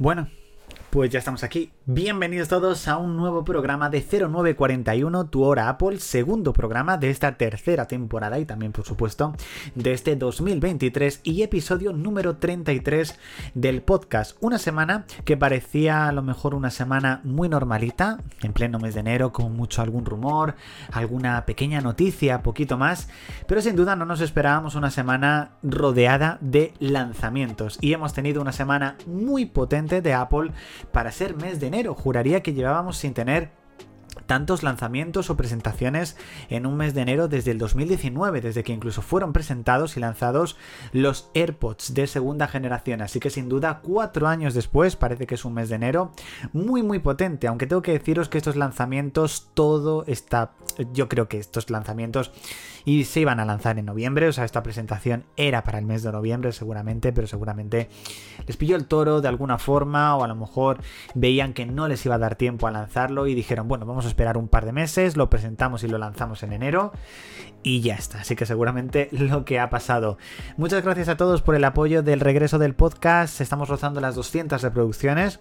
Bueno, pues ya estamos aquí. Bienvenidos todos a un nuevo programa de 0941 Tu Hora Apple, segundo programa de esta tercera temporada y también, por supuesto, de este 2023 y episodio número 33 del podcast. Una semana que parecía a lo mejor una semana muy normalita, en pleno mes de enero, con mucho algún rumor, alguna pequeña noticia, poquito más, pero sin duda no nos esperábamos una semana rodeada de lanzamientos y hemos tenido una semana muy potente de Apple para ser mes de enero. Juraría que llevábamos sin tener tantos lanzamientos o presentaciones en un mes de enero desde el 2019, desde que incluso fueron presentados y lanzados los AirPods de segunda generación. Así que sin duda, cuatro años después, parece que es un mes de enero muy muy potente. Aunque tengo que deciros que estos lanzamientos, todo está... Yo creo que estos lanzamientos y se iban a lanzar en noviembre, o sea, esta presentación era para el mes de noviembre seguramente, pero seguramente les pilló el toro de alguna forma o a lo mejor veían que no les iba a dar tiempo a lanzarlo y dijeron, bueno, vamos a esperar un par de meses, lo presentamos y lo lanzamos en enero y ya está, así que seguramente lo que ha pasado. Muchas gracias a todos por el apoyo del regreso del podcast, estamos rozando las 200 reproducciones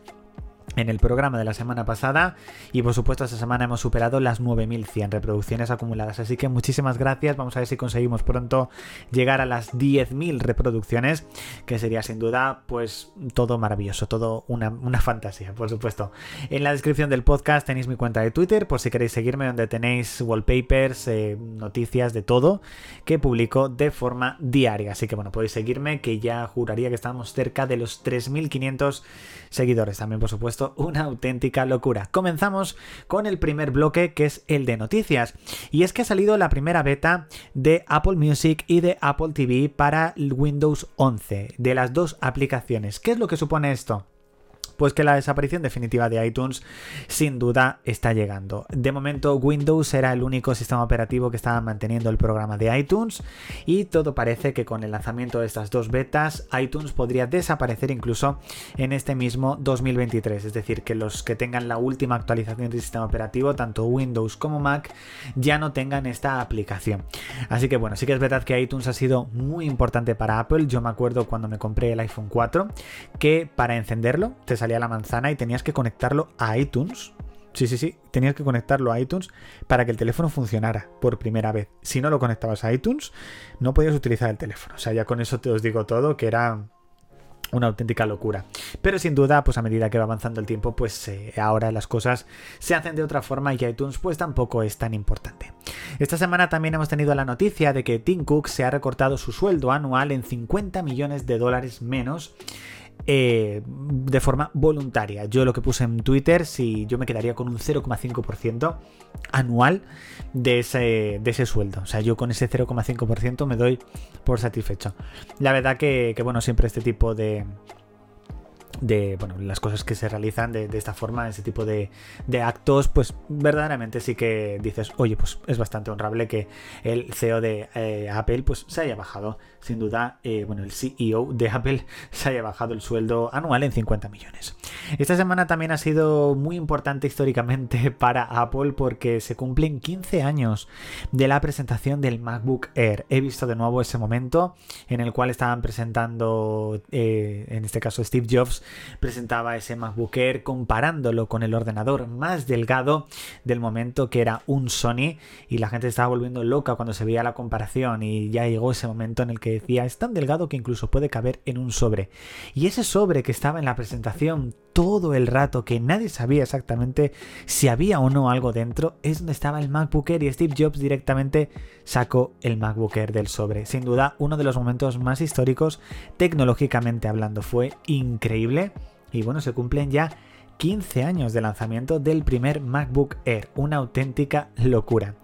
en el programa de la semana pasada. Y por supuesto esta semana hemos superado las 9100 reproducciones acumuladas. Así que muchísimas gracias. Vamos a ver si conseguimos pronto llegar a las 10.000 reproducciones que sería sin duda pues todo maravilloso todo una, fantasía por supuesto. En la descripción del podcast tenéis mi cuenta de Twitter por si queréis seguirme donde tenéis wallpapers eh, noticias de todo que publico de forma diaria. Así que bueno podéis seguirme que ya juraría que estamos cerca de los 3500 seguidores. También por supuesto una auténtica locura. Comenzamos con el primer bloque que es el de noticias. Y es que ha salido la primera beta de Apple Music y de Apple TV para Windows 11, de las dos aplicaciones. ¿Qué es lo que supone esto? Pues que la desaparición definitiva de iTunes sin duda está llegando. De momento Windows era el único sistema operativo que estaba manteniendo el programa de iTunes y todo parece que con el lanzamiento de estas dos betas iTunes podría desaparecer incluso en este mismo 2023, es decir, que los que tengan la última actualización del sistema operativo, tanto Windows como Mac, ya no tengan esta aplicación. Así que bueno, sí que es verdad que iTunes ha sido muy importante para Apple. Yo me acuerdo cuando me compré el iPhone 4 que para encenderlo te salía a la manzana y tenías que conectarlo a iTunes. Sí, sí, sí, tenías que conectarlo a iTunes para que el teléfono funcionara por primera vez. Si no lo conectabas a iTunes, no podías utilizar el teléfono. O sea, ya con eso te os digo todo, que era una auténtica locura. Pero sin duda, pues a medida que va avanzando el tiempo, pues eh, ahora las cosas se hacen de otra forma y iTunes pues tampoco es tan importante. Esta semana también hemos tenido la noticia de que Tim Cook se ha recortado su sueldo anual en 50 millones de dólares menos eh, de forma voluntaria. Yo lo que puse en Twitter, si yo me quedaría con un 0,5% anual de ese, de ese sueldo. O sea, yo con ese 0,5% me doy por satisfecho. La verdad que, que bueno, siempre este tipo de, de bueno, las cosas que se realizan de, esta forma, ese tipo de, actos, pues verdaderamente sí que dices, oye, pues es bastante honrable que el CEO de eh, Apple pues se haya bajado, sin duda, eh, bueno, el CEO de Apple se haya bajado el sueldo anual en 50 millones. Esta semana también ha sido muy importante históricamente para Apple porque se cumplen 15 años de la presentación del MacBook Air. He visto de nuevo ese momento en el cual estaban presentando, eh, en este caso Steve Jobs, presentaba ese MacBook Air comparándolo con el ordenador más delgado del momento que era un Sony y la gente estaba volviendo loca cuando se veía la comparación y ya llegó ese momento en el que decía es tan delgado que incluso puede caber en un sobre. Y ese sobre que estaba en la presentación todo el rato que nadie sabía exactamente si había o no algo dentro es donde estaba el MacBook y Steve Jobs directamente sacó el MacBook Air del sobre. Sin duda uno de los momentos más históricos tecnológicamente hablando fue increíble y bueno, se cumplen ya 15 años de lanzamiento del primer MacBook Air, una auténtica locura.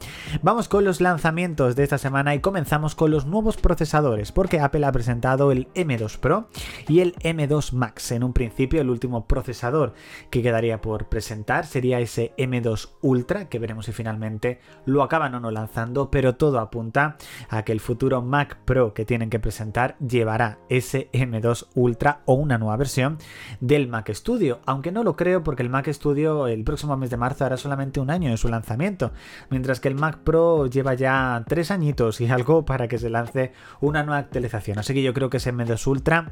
Vamos con los lanzamientos de esta semana y comenzamos con los nuevos procesadores, porque Apple ha presentado el M2 Pro y el M2 Max. En un principio, el último procesador que quedaría por presentar sería ese M2 Ultra, que veremos si finalmente lo acaban o no lanzando, pero todo apunta a que el futuro Mac Pro que tienen que presentar llevará ese M2 Ultra o una nueva versión del Mac Studio, aunque no lo creo creo porque el Mac Studio el próximo mes de marzo hará solamente un año de su lanzamiento, mientras que el Mac Pro lleva ya tres añitos y algo para que se lance una nueva actualización. Así que yo creo que ese M2 Ultra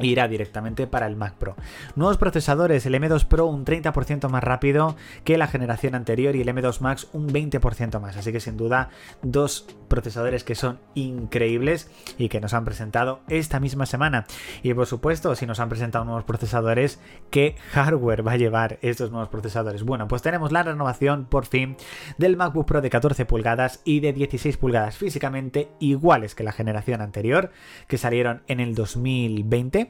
irá directamente para el Mac Pro. Nuevos procesadores, el M2 Pro un 30% más rápido que la generación anterior y el M2 Max un 20% más. Así que sin duda dos procesadores que son increíbles y que nos han presentado esta misma semana. Y por supuesto, si nos han presentado nuevos procesadores, ¿qué hardware va a llevar estos nuevos procesadores? Bueno, pues tenemos la renovación por fin del MacBook Pro de 14 pulgadas y de 16 pulgadas físicamente iguales que la generación anterior, que salieron en el 2020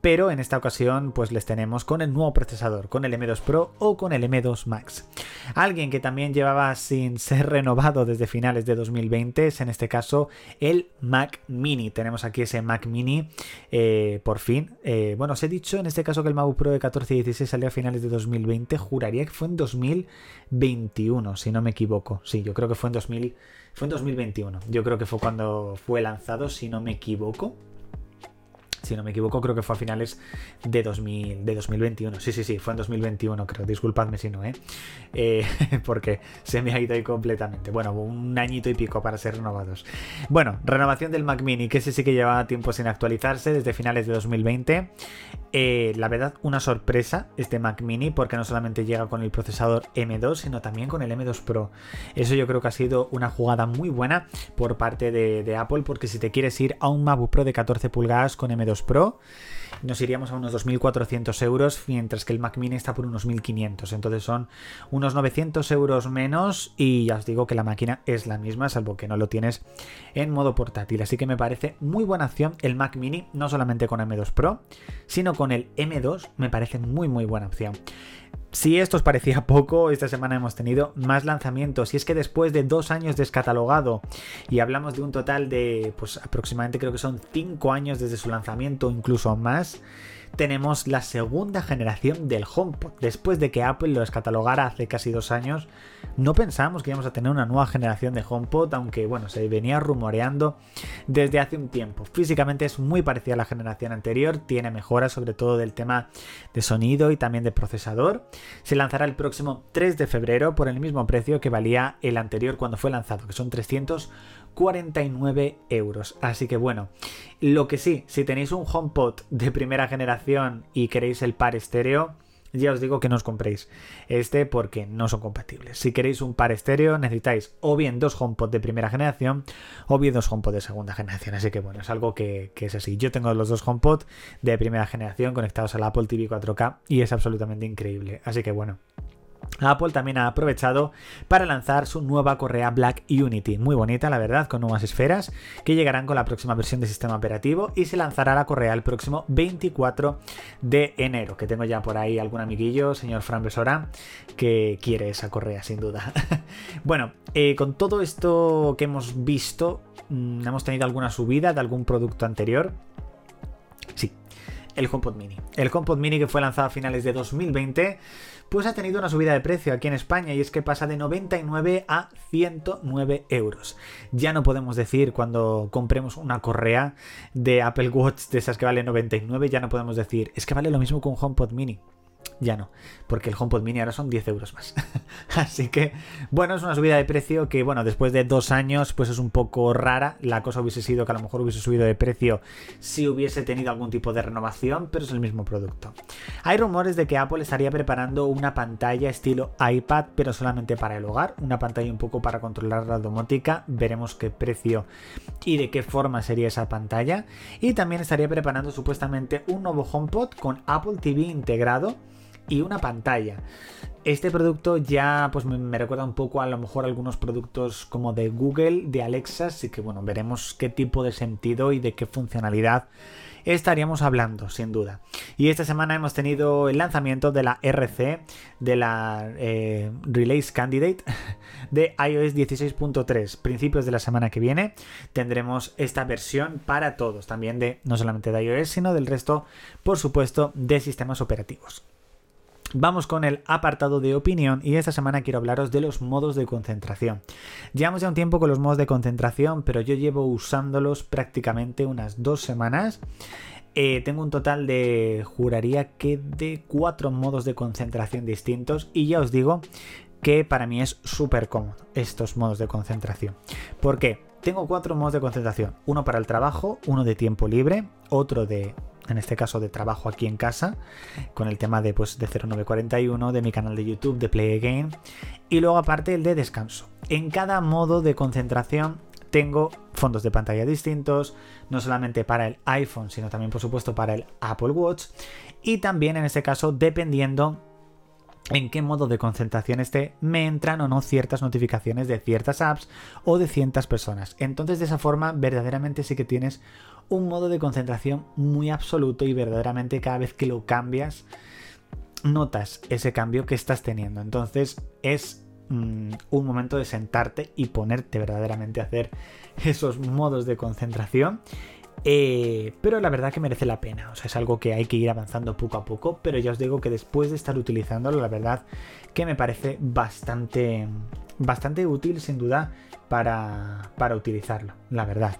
pero en esta ocasión pues les tenemos con el nuevo procesador, con el M2 Pro o con el M2 Max. Alguien que también llevaba sin ser renovado desde finales de 2020 es en este caso el Mac Mini. Tenemos aquí ese Mac Mini eh, por fin. Eh, bueno, os he dicho en este caso que el MacBook Pro de 14 y 16 salió a finales de 2020, juraría que fue en 2021, si no me equivoco. Sí, yo creo que fue en 2000, fue en 2021. Yo creo que fue cuando fue lanzado, si no me equivoco si no me equivoco, creo que fue a finales de, 2000, de 2021. Sí, sí, sí, fue en 2021, creo. Disculpadme si no, ¿eh? ¿eh? porque se me ha ido ahí completamente. Bueno, un añito y pico para ser renovados. Bueno, renovación del Mac Mini, que ese sí que llevaba tiempo sin actualizarse desde finales de 2020. Eh, la verdad, una sorpresa este Mac Mini, porque no solamente llega con el procesador M2, sino también con el M2 Pro. Eso yo creo que ha sido una jugada muy buena por parte de, Apple, porque si te quieres ir a un MacBook Pro de 14 pulgadas con M2 Pro, nos iríamos a unos 2.400 euros, mientras que el Mac Mini está por unos 1.500. Entonces son unos 900 euros menos y ya os digo que la máquina es la misma, salvo que no lo tienes en modo portátil. Así que me parece muy buena opción el Mac Mini, no solamente con M2 Pro, sino con el M2, me parece muy muy buena opción. Si esto os parecía poco, esta semana hemos tenido más lanzamientos. Y es que después de dos años descatalogado, y hablamos de un total de, pues aproximadamente creo que son cinco años desde su lanzamiento, incluso más, tenemos la segunda generación del HomePod. Después de que Apple lo descatalogara hace casi dos años, no pensábamos que íbamos a tener una nueva generación de HomePod, aunque bueno, se venía rumoreando desde hace un tiempo. Físicamente es muy parecida a la generación anterior, tiene mejoras sobre todo del tema de sonido y también de procesador. Se lanzará el próximo 3 de febrero por el mismo precio que valía el anterior cuando fue lanzado, que son 300 49 euros. Así que bueno, lo que sí, si tenéis un HomePod de primera generación y queréis el par estéreo, ya os digo que no os compréis este porque no son compatibles. Si queréis un par estéreo, necesitáis o bien dos HomePod de primera generación o bien dos HomePod de segunda generación. Así que bueno, es algo que, es así. Yo tengo los dos HomePod de primera generación conectados al Apple TV 4K y es absolutamente increíble. Así que bueno. Apple también ha aprovechado para lanzar su nueva correa Black Unity, muy bonita la verdad, con nuevas esferas que llegarán con la próxima versión de sistema operativo y se lanzará la correa el próximo 24 de enero, que tengo ya por ahí algún amiguillo, señor Fran Besora, que quiere esa correa sin duda. bueno, eh, con todo esto que hemos visto, mm, hemos tenido alguna subida de algún producto anterior. El HomePod Mini. El HomePod Mini que fue lanzado a finales de 2020 pues ha tenido una subida de precio aquí en España y es que pasa de 99 a 109 euros. Ya no podemos decir cuando compremos una correa de Apple Watch de esas que vale 99, ya no podemos decir, es que vale lo mismo que un HomePod mini ya no, porque el HomePod Mini ahora son 10 euros más. Así que, bueno, es una subida de precio que, bueno, después de dos años, pues es un poco rara. La cosa hubiese sido que a lo mejor hubiese subido de precio si hubiese tenido algún tipo de renovación, pero es el mismo producto. Hay rumores de que Apple estaría preparando una pantalla estilo iPad, pero solamente para el hogar, una pantalla un poco para controlar la domótica. Veremos qué precio y de qué forma sería esa pantalla. Y también estaría preparando supuestamente un nuevo HomePod con Apple TV integrado y una pantalla. Este producto ya pues me, recuerda un poco a lo mejor algunos productos como de Google, de Alexa, así que bueno, veremos qué tipo de sentido y de qué funcionalidad estaríamos hablando, sin duda. Y esta semana hemos tenido el lanzamiento de la RC, de la eh, Release Candidate de iOS 16.3. Principios de la semana que viene tendremos esta versión para todos, también de no solamente de iOS, sino del resto, por supuesto, de sistemas operativos. Vamos con el apartado de opinión y esta semana quiero hablaros de los modos de concentración. Llevamos ya un tiempo con los modos de concentración, pero yo llevo usándolos prácticamente unas dos semanas. Eh, tengo un total de, juraría que de cuatro modos de concentración distintos y ya os digo que para mí es súper cómodo estos modos de concentración. ¿Por qué? Tengo cuatro modos de concentración. Uno para el trabajo, uno de tiempo libre, otro de en este caso de trabajo aquí en casa, con el tema de, pues, de 0941, de mi canal de YouTube, de Play Again, y luego aparte el de descanso. En cada modo de concentración tengo fondos de pantalla distintos, no solamente para el iPhone, sino también por supuesto para el Apple Watch, y también en este caso dependiendo en qué modo de concentración esté, me entran o no ciertas notificaciones de ciertas apps o de ciertas personas. Entonces de esa forma verdaderamente sí que tienes un modo de concentración muy absoluto y verdaderamente cada vez que lo cambias notas ese cambio que estás teniendo. Entonces es mm, un momento de sentarte y ponerte verdaderamente a hacer esos modos de concentración eh, pero la verdad que merece la pena. O sea, es algo que hay que ir avanzando poco a poco. Pero ya os digo que después de estar utilizándolo, la verdad que me parece bastante, bastante útil, sin duda, para, para utilizarlo. La verdad.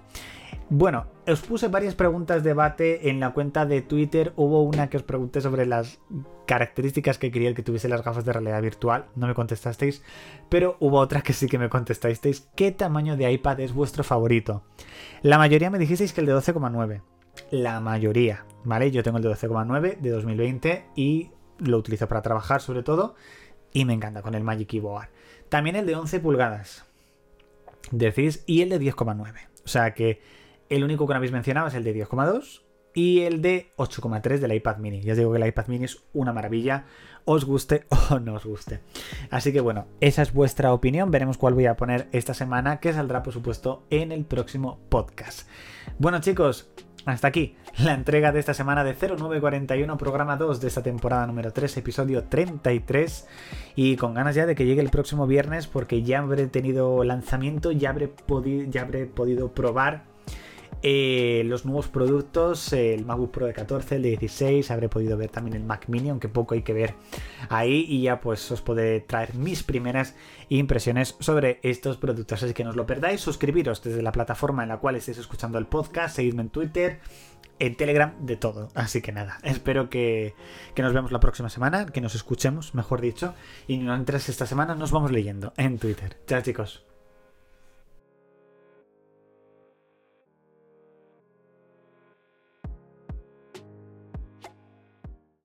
Bueno, os puse varias preguntas de debate en la cuenta de Twitter. Hubo una que os pregunté sobre las características que quería que tuviese las gafas de realidad virtual. No me contestasteis. Pero hubo otra que sí que me contestasteis. ¿Qué tamaño de iPad es vuestro favorito? La mayoría me dijisteis que el de 12,9. La mayoría, ¿vale? Yo tengo el de 12,9 de 2020 y lo utilizo para trabajar sobre todo. Y me encanta con el Magic Keyboard. También el de 11 pulgadas. Decís, y el de 10,9. O sea que el único que no habéis mencionado es el de 10,2 y el de 8,3 del iPad mini. Ya os digo que el iPad mini es una maravilla, os guste o no os guste. Así que bueno, esa es vuestra opinión. Veremos cuál voy a poner esta semana, que saldrá por supuesto en el próximo podcast. Bueno chicos, hasta aquí la entrega de esta semana de 0941, programa 2 de esta temporada número 3, episodio 33. Y con ganas ya de que llegue el próximo viernes porque ya habré tenido lanzamiento, ya habré, ya habré podido probar eh, los nuevos productos, el MacBook Pro de 14, el de 16, habré podido ver también el Mac Mini, aunque poco hay que ver ahí y ya pues os podré traer mis primeras impresiones sobre estos productos. Así que no os lo perdáis, suscribiros desde la plataforma en la cual estéis escuchando el podcast, seguidme en Twitter, en Telegram, de todo. Así que nada, espero que, que nos vemos la próxima semana, que nos escuchemos, mejor dicho, y mientras esta semana nos vamos leyendo en Twitter. Chao chicos.